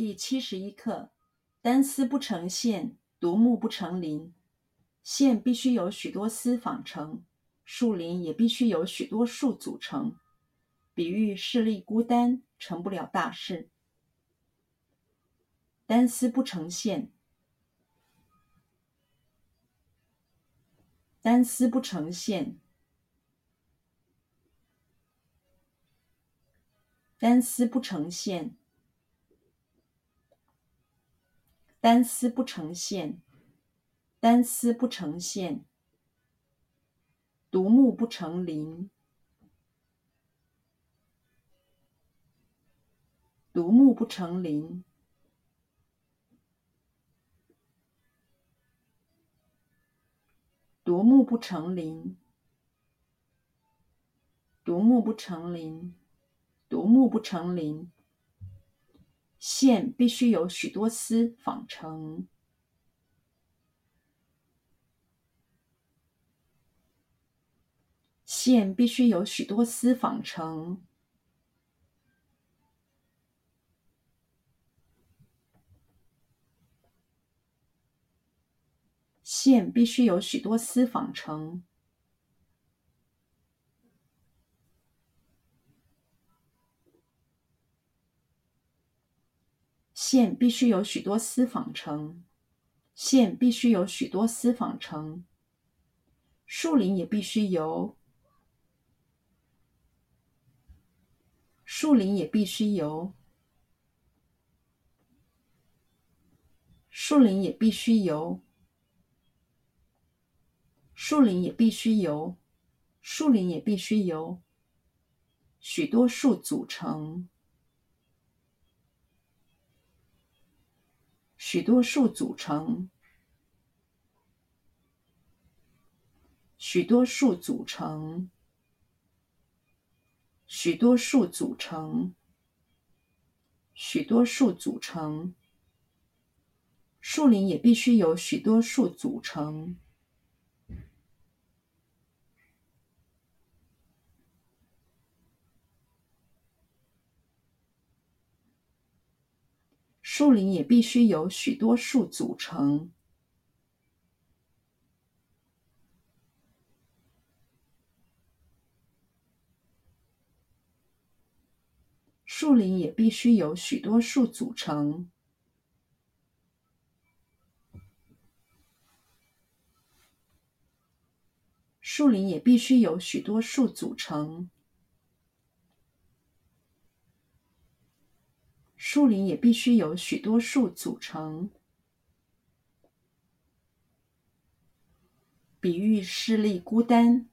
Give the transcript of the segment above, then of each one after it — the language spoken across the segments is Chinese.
第七十一课：单丝不成线，独木不成林。线必须由许多丝纺成，树林也必须由许多树组成。比喻势力孤单，成不了大事。单丝不成线，单丝不成线，单丝不成线。单丝不成线，单丝不成线，独木不成林，独木不成林，独木不成林，独木不成林，独木不成林。线必须由许多丝纺成。线必须由许多丝纺成。线必须由许多丝纺成。线必须有许多丝纺成，线必须有许多丝纺成，树林也必须由，树林也必须由，树林也必须由，树林也必须由，树林也必须由许多树组成。许多数组成，许多数组成，许多数组成，许多数组成。树林也必须由许多树组成。树林也必须由许多树组成。树林也必须由许多树组成。树林也必须由许多树组成。树林也必须由许多树组成。比喻势力孤单。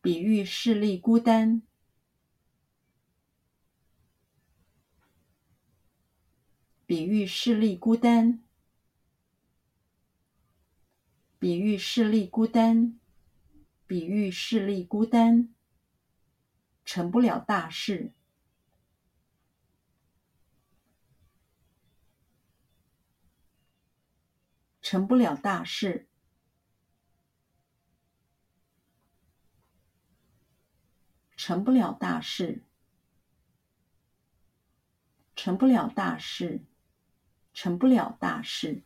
比喻势力孤单。比喻势力孤单。比喻势力孤单。比喻势力孤单，成不了大事，成不了大事，成不了大事，成不了大事，成不了大事。